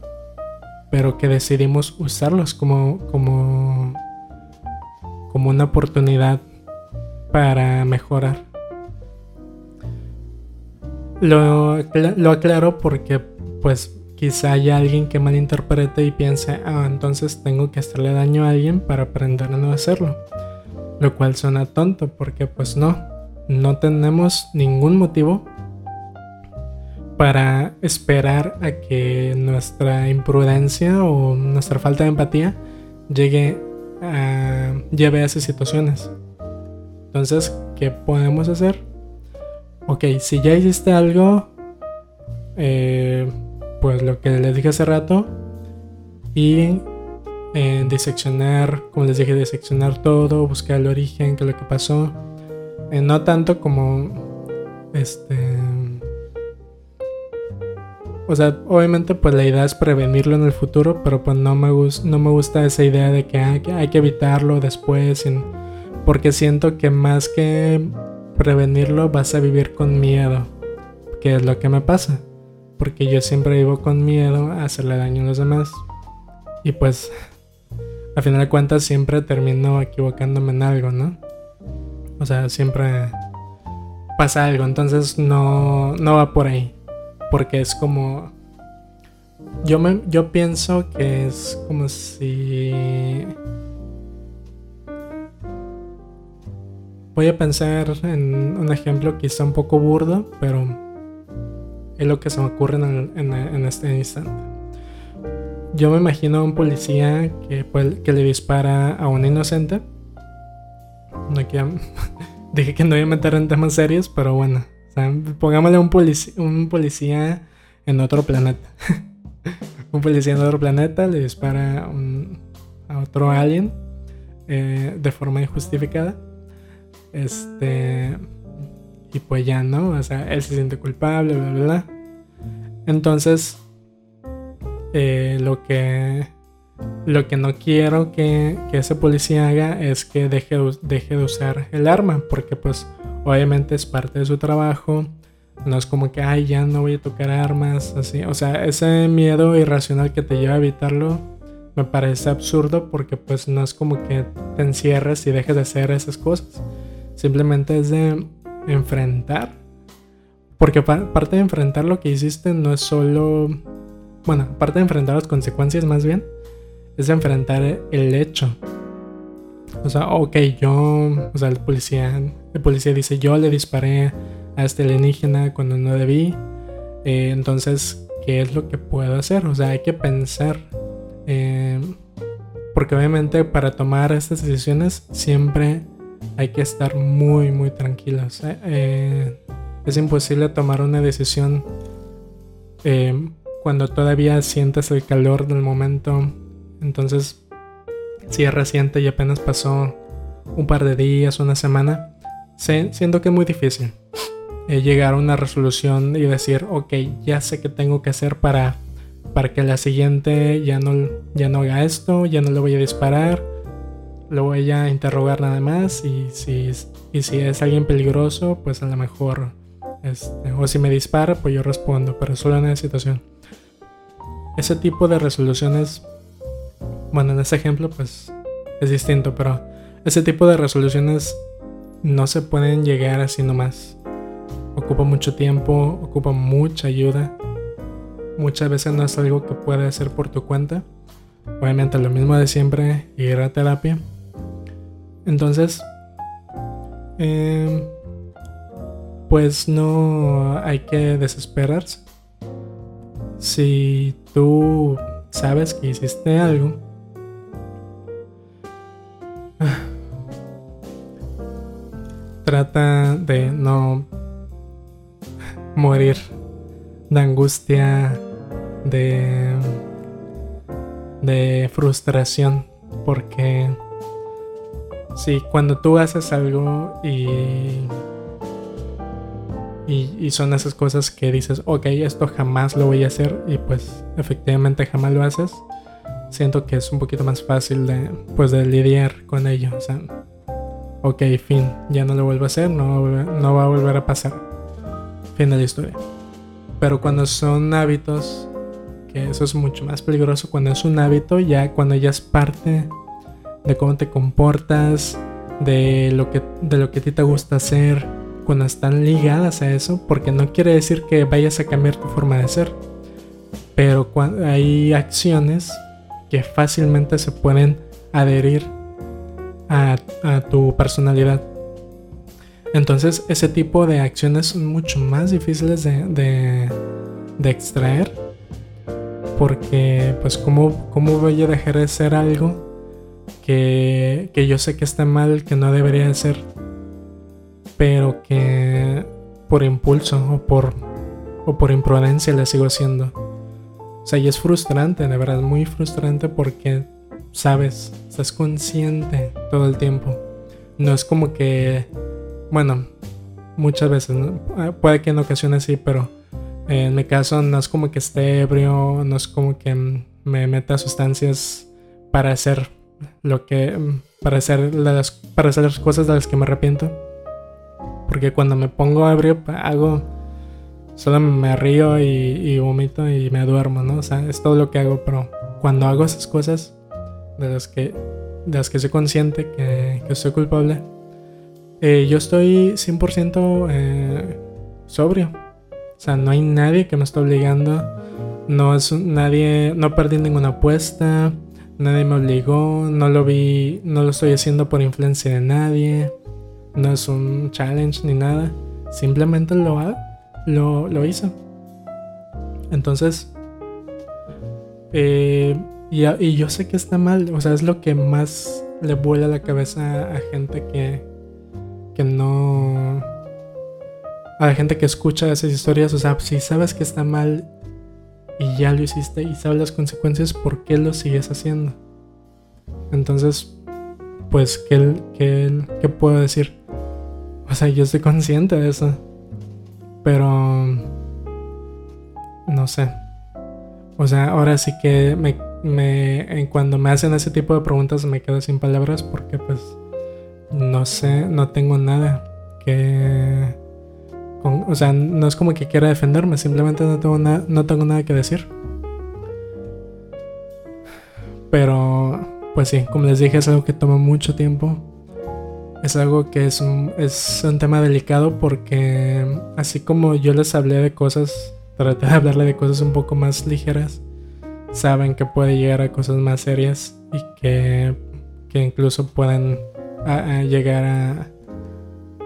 pero que decidimos usarlos como, como, como una oportunidad para mejorar. Lo, lo aclaro porque pues quizá haya alguien que malinterprete y piense, ah, entonces tengo que hacerle daño a alguien para aprender a no hacerlo. Lo cual suena tonto porque pues no, no tenemos ningún motivo para esperar a que nuestra imprudencia o nuestra falta de empatía llegue a, lleve a esas situaciones. Entonces, ¿qué podemos hacer? Ok, si ya hiciste algo, eh, pues lo que les dije hace rato, y eh, diseccionar, como les dije, diseccionar todo, buscar el origen, qué es lo que pasó. Eh, no tanto como este. O sea, obviamente pues la idea es prevenirlo en el futuro, pero pues no me, no me gusta esa idea de que hay, que hay que evitarlo después. Porque siento que más que prevenirlo vas a vivir con miedo. Que es lo que me pasa. Porque yo siempre vivo con miedo a hacerle daño a los demás. Y pues, a final de cuentas, siempre termino equivocándome en algo, ¿no? O sea, siempre pasa algo. Entonces no, no va por ahí. Porque es como... Yo, me, yo pienso que es como si Voy a pensar en un ejemplo quizá un poco burdo, pero es lo que se me ocurre en, este instante. Yo me imagino a un policía que, que le dispara a un inocente. No dije que no iba a meter en temas serios, pero bueno. pongámosle un, un policía en otro planeta. un policía en otro planeta le dispara a otro alien eh, de forma injustificada. Este. Y pues ya, ¿no? O sea, él se siente culpable, bla, bla, bla. Entonces, eh, lo que lo que no quiero que, ese policía haga es que deje, deje de usar el arma, porque pues obviamente es parte de su trabajo. No es como que, ay, ya no voy a tocar armas, así. O sea, ese miedo irracional que te lleva a evitarlo me parece absurdo porque pues no es como que te encierres y dejes de hacer esas cosas. Simplemente es de enfrentar. Porque parte de enfrentar lo que hiciste no es solo... Bueno, parte de enfrentar las consecuencias más bien es enfrentar el hecho. O sea, ok, yo, o sea, el policía, el policía dice, yo le disparé a este alienígena cuando no debí. Eh, entonces, ¿qué es lo que puedo hacer? O sea, hay que pensar. Eh, porque obviamente para tomar estas decisiones siempre hay que estar muy, muy tranquilos. Eh, es imposible tomar una decisión cuando todavía sientes el calor del momento entonces, si es reciente y apenas pasó un par de días, una semana, siento que es muy difícil eh, llegar a una resolución y decir, ok, ya sé qué tengo que hacer para, para que la siguiente ya no, ya no haga esto, ya no le voy a disparar, lo voy a interrogar nada más y si, y si es alguien peligroso, pues a lo mejor, este, o si me dispara, pues yo respondo, pero solo en esa situación. Ese tipo de resoluciones bueno, en ese ejemplo pues es distinto, pero ese tipo de resoluciones no se pueden llegar así nomás. Ocupa mucho tiempo, ocupa mucha ayuda. Muchas veces no es algo que puedes hacer por tu cuenta. Obviamente lo mismo de siempre, ir a terapia. Entonces, em, pues no hay que desesperarse. Si tú sabes que hiciste algo, trata de no morir de angustia, de, de frustración, porque si cuando tú haces algo y, y, son esas cosas que dices, ok, esto jamás lo voy a hacer y pues efectivamente jamás lo haces, siento que es un poquito más fácil de, pues, de lidiar con ello. O sea, ok, fin, ya no lo vuelvo a hacer, no, no va a volver a pasar. Fin de la historia. Pero cuando son hábitos, que eso es mucho más peligroso, cuando es un hábito, ya cuando ya es parte de cómo te comportas, de lo que, de lo que a ti te gusta hacer, cuando están ligadas a eso, porque no quiere decir que vayas a cambiar tu forma de ser. Pero hay acciones que fácilmente se pueden adherir a, tu personalidad. Entonces ese tipo de acciones son mucho más difíciles de, extraer. Porque pues ¿cómo, ¿cómo, voy a dejar de ser algo que, que yo sé que está mal, que no debería de ser. Pero que por impulso o por, o por imprudencia le sigo haciendo. O sea, y es frustrante, de verdad, muy frustrante porque sabes, estás consciente todo el tiempo. No es como que, bueno, muchas veces, ah, puede que en ocasiones sí, pero en mi caso no es como que esté ebrio, no es como que me meta sustancias para hacer lo que, para hacer las, para hacer las cosas de las que me arrepiento. Porque cuando me pongo ebrio, hago, solo me río y, vomito y me duermo, ¿no? O sea, es todo lo que hago, pero cuando hago esas cosas, de las que, de las que soy consciente que, que soy culpable, eh, yo estoy 100% eh, sobrio. O sea, no hay nadie que me esté obligando. No es nadie, no perdí ninguna apuesta. Nadie me obligó. No lo vi, no lo estoy haciendo por influencia de nadie. No es un challenge ni nada. Simplemente lo, lo, lo hice. Entonces, eh, y, yo sé que está mal, o sea, es lo que más le vuela la cabeza a gente que, que no... A la gente que escucha esas historias, o sea, si sabes que está mal y ya lo hiciste y sabes las consecuencias, ¿por qué lo sigues haciendo? Entonces, pues, ¿qué, qué, qué puedo decir? O sea, yo estoy consciente de eso. Pero... No, sé. O sea, ahora sí que me, me, cuando me hacen ese tipo de preguntas me quedo sin palabras porque pues no sé, no tengo nada que... o sea, no es como que quiera defenderme, simplemente no tengo, no tengo nada que decir. Pero, pues sí, como les dije, es algo que toma mucho tiempo. Es algo que es un, es un tema delicado porque así como yo les hablé de cosas, traté de hablarle de cosas un poco más ligeras, saben que puede llegar a cosas más serias y que, que incluso pueden llegar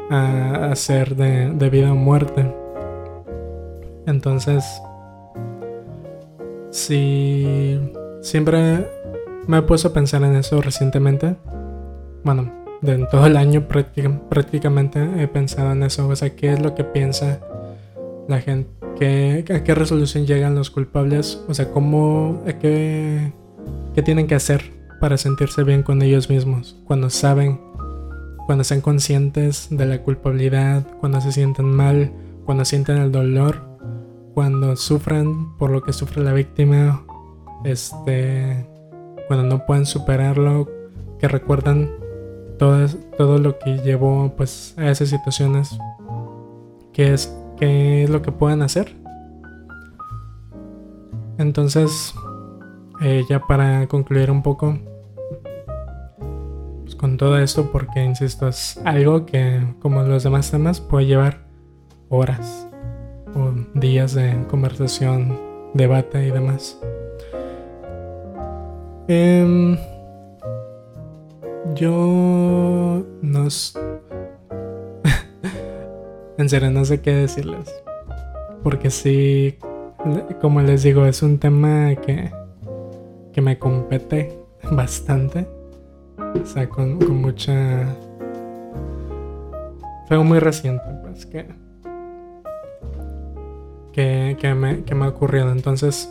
a, a, ser de, de vida o muerte. Entonces, si siempre me he puesto a pensar en eso recientemente. Bueno, de todo el año prácticamente he pensado en eso. O sea, ¿qué es lo que piensa la gente? ¿Qué, ¿A qué resolución llegan los culpables? O sea, ¿cómo, qué, qué tienen que hacer para sentirse bien con ellos mismos? Cuando saben, cuando sean conscientes de la culpabilidad, cuando se sienten mal, cuando sienten el dolor, cuando sufran por lo que sufre la víctima, este cuando no pueden superarlo, que recuerdan todo, lo que llevó pues a esas situaciones, qué es, qué es lo que pueden hacer. Entonces, eh, ya para concluir un poco pues, con todo esto, porque insisto, es algo que como los demás temas puede llevar horas o días de conversación, debate y demás. Em, yo no... en serio, no sé qué decirles. Porque sí, como les digo, es un tema que, que me compete bastante. O sea, con, mucha... Fue muy reciente, pues, que... Que, que, me, que me ha ocurrido. Entonces,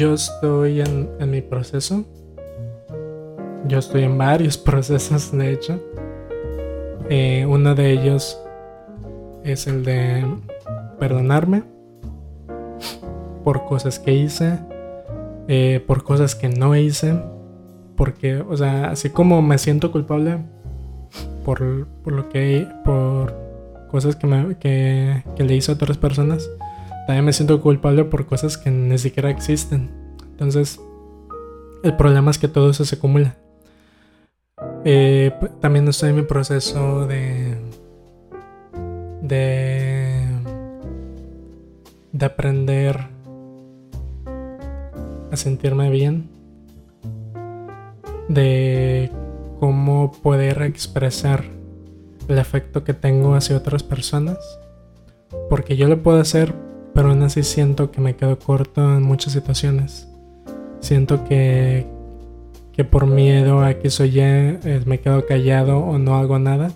yo estoy en, mi proceso. Yo estoy en varios procesos, de hecho. Eh, uno de ellos es el de perdonarme por cosas que hice, eh, por cosas que no hice. Porque, o sea, así como me siento culpable por, lo que, por cosas que, me, que, que le hice a otras personas, también me siento culpable por cosas que ni siquiera existen. Entonces, el problema es que todo eso se acumula. Eh, también estoy en mi proceso de, de, de aprender a sentirme bien, de cómo poder expresar el afecto que tengo hacia otras personas, porque yo lo puedo hacer pero aún así siento que me quedo corto en muchas situaciones. Siento que, que por miedo a que soy eh, me quedo callado o no hago nada.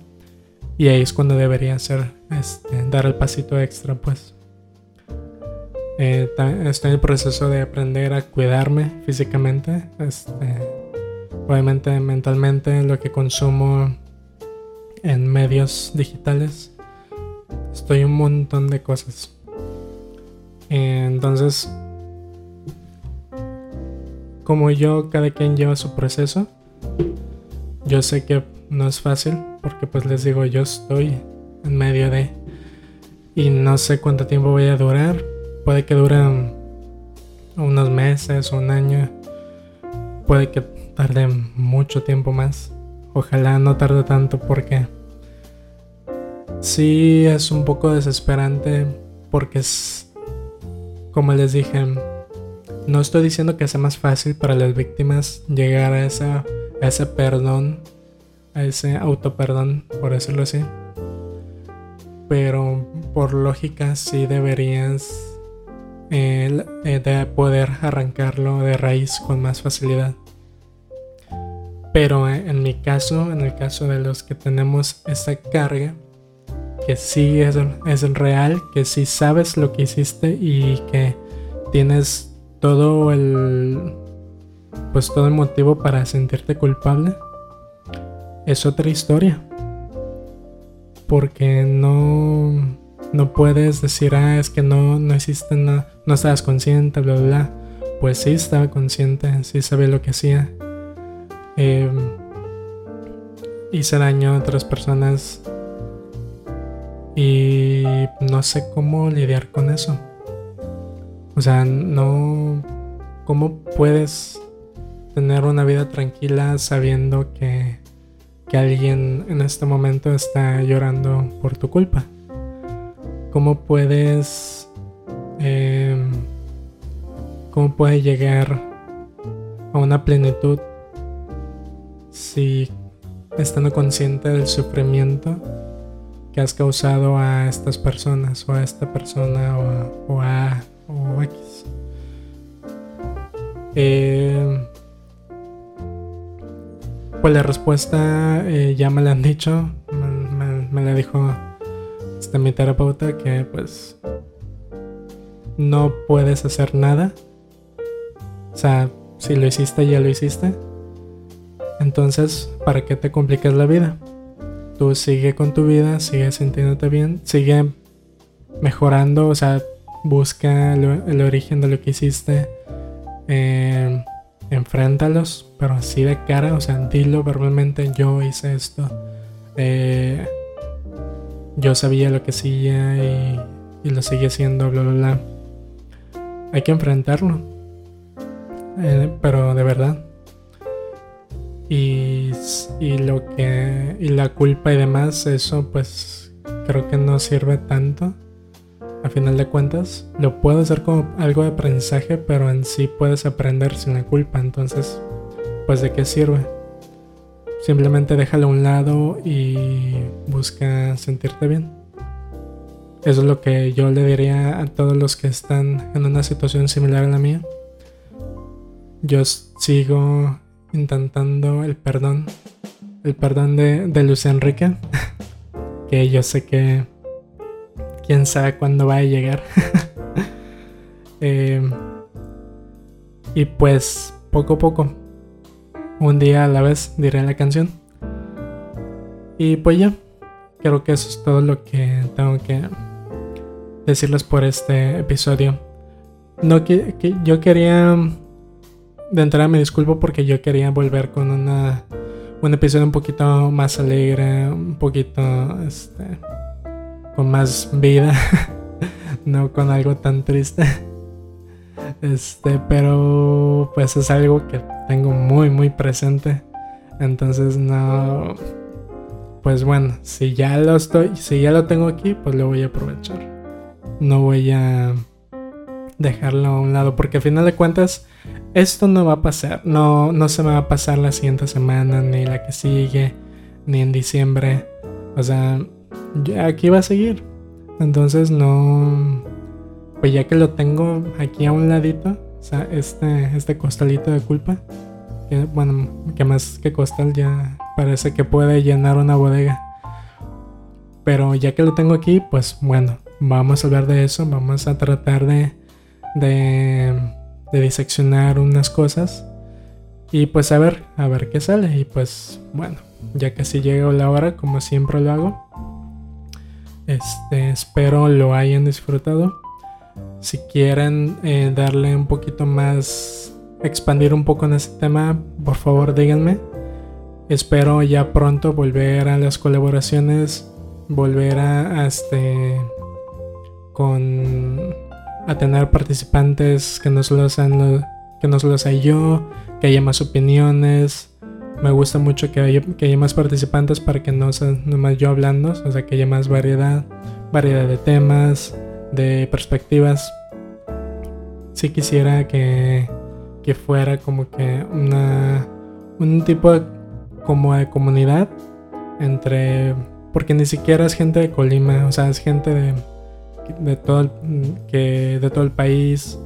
Y ahí es cuando debería hacer, este, dar el pasito extra, pues. Eh, estoy en el proceso de aprender a cuidarme físicamente, este, obviamente mentalmente, lo que consumo en medios digitales. Estoy un montón de cosas. Entonces, como yo, cada quien lleva su proceso. Yo sé que no es fácil, porque pues les digo, yo estoy en medio de... Y no sé cuánto tiempo voy a durar. Puede que dure unos meses, un año. Puede que tarde mucho tiempo más. Ojalá no tarde tanto porque sí es un poco desesperante porque es como les dije, no estoy diciendo que sea más fácil para las víctimas llegar a, esa, ese perdón, a ese autoperdón, por decirlo así. Pero por lógica sí deberías eh, eh, de poder arrancarlo de raíz con más facilidad. Pero eh, en mi caso, en el caso de los que tenemos esa carga, que sí es, es real, que sí sabes lo que hiciste y que tienes todo el pues todo el motivo para sentirte culpable es otra historia porque no no puedes decir, ah, es que no, no hiciste nada, no estabas consciente, bla, bla. Pues sí estaba consciente, sí sabía lo que hacía. Eh, hice daño a otras personas y no sé cómo lidiar con eso. O sea, no... ¿Cómo puedes tener una vida tranquila sabiendo que, que alguien en este momento está llorando por tu culpa? ¿Cómo puedes... Em, ¿Cómo puedes llegar a una plenitud si estando consciente del sufrimiento que has causado a estas personas o a esta persona o a, o, X. Eh, pues la respuesta eh, ya me la han dicho, me, la dijo este, mi terapeuta que pues no puedes hacer nada. O sea, si lo hiciste, ya lo hiciste. Entonces, ¿para qué te complicas la vida? Tú sigue con tu vida, sigue sintiéndote bien, sigue mejorando, o sea, busca el, origen de lo que hiciste, eh, enfréntalos, pero así de cara, o sea, dilo verbalmente, yo hice esto, eh, yo sabía lo que hacía y, lo sigue haciendo, bla, bla, bla. Hay que enfrentarlo, eh, pero de verdad, y, lo que y la culpa y demás eso pues creo que no sirve tanto a final de cuentas. Lo puedo hacer como algo de aprendizaje pero en sí puedes aprender sin la culpa. Entonces pues de qué sirve simplemente déjalo a un lado y busca sentirte bien. Eso es lo que yo le diría a todos los que están en una situación similar a la mía. Yo sigo intentando el perdón, el perdón de, de Luis Enrique, que yo sé que quién sabe cuándo va a llegar. Eh, y pues poco a poco, un día a la vez diré la canción. Y pues ya, creo que eso es todo lo que tengo que decirles por este episodio. No que, que yo quería de entrada me disculpo porque yo quería volver con una un episodio un poquito más alegre, un poquito este con más vida, no con algo tan triste. Este, pero pues es algo que tengo muy muy presente. Entonces no pues bueno, si ya lo estoy, si ya lo tengo aquí, pues lo voy a aprovechar. No voy a dejarlo a un lado porque al final de cuentas esto no va a pasar, no, no se me va a pasar la siguiente semana, ni la que sigue, ni en diciembre. O sea, aquí va a seguir. Entonces no... Pues ya que lo tengo aquí a un ladito, o sea, este, este costalito de culpa, bueno, que más que costal ya parece que puede llenar una bodega. Pero ya que lo tengo aquí, pues bueno, vamos a hablar de eso, vamos a tratar de... de de diseccionar unas cosas y pues a ver, a ver qué sale. Y pues bueno, ya casi llegó la hora, como siempre lo hago. Este, espero lo hayan disfrutado. Si quieren eh, darle un poquito más, expandir un poco en este tema, por favor díganme. Espero ya pronto volver a las colaboraciones, volver a, a este, con a tener participantes que no solo sean que no solo sea yo, que haya más opiniones. Me gusta mucho que haya, que haya más participantes para que no sea nomás yo hablando, o sea, que haya más variedad, variedad de temas, de perspectivas. Si quisiera que, que fuera como que una un tipo de, como de comunidad entre porque ni siquiera es gente de Colima, o sea, es gente de de todo el, que de todo el país,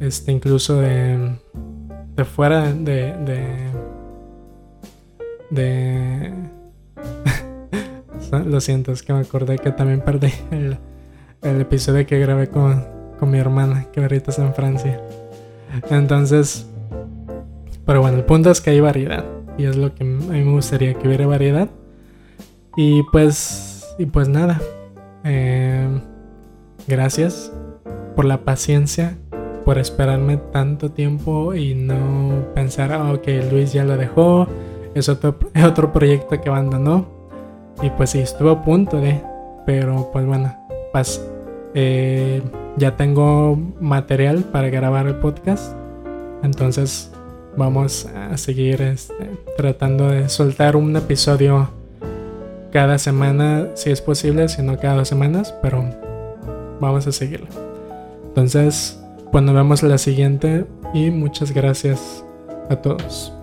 este, incluso de, de fuera de, de, lo siento, es que me acordé que también perdí el, el episodio que grabé con, con, mi hermana, que ahorita está en Francia. Entonces, pero bueno, el punto es que hay variedad. Y es lo que a mí me gustaría que hubiera variedad. Y pues, y pues nada. Eh, gracias por la paciencia, por esperarme tanto tiempo y no pensar, oh, que Luis ya lo dejó, es otro, es otro proyecto que abandonó. Y pues sí, estuvo a punto de, pero pues bueno, eh, ya tengo material para grabar el podcast. Entonces vamos a seguir este, tratando de soltar un episodio cada semana, si es posible, si no cada dos semanas, pero vamos a seguirlo. Entonces, pues nos vemos la siguiente y muchas gracias a todos.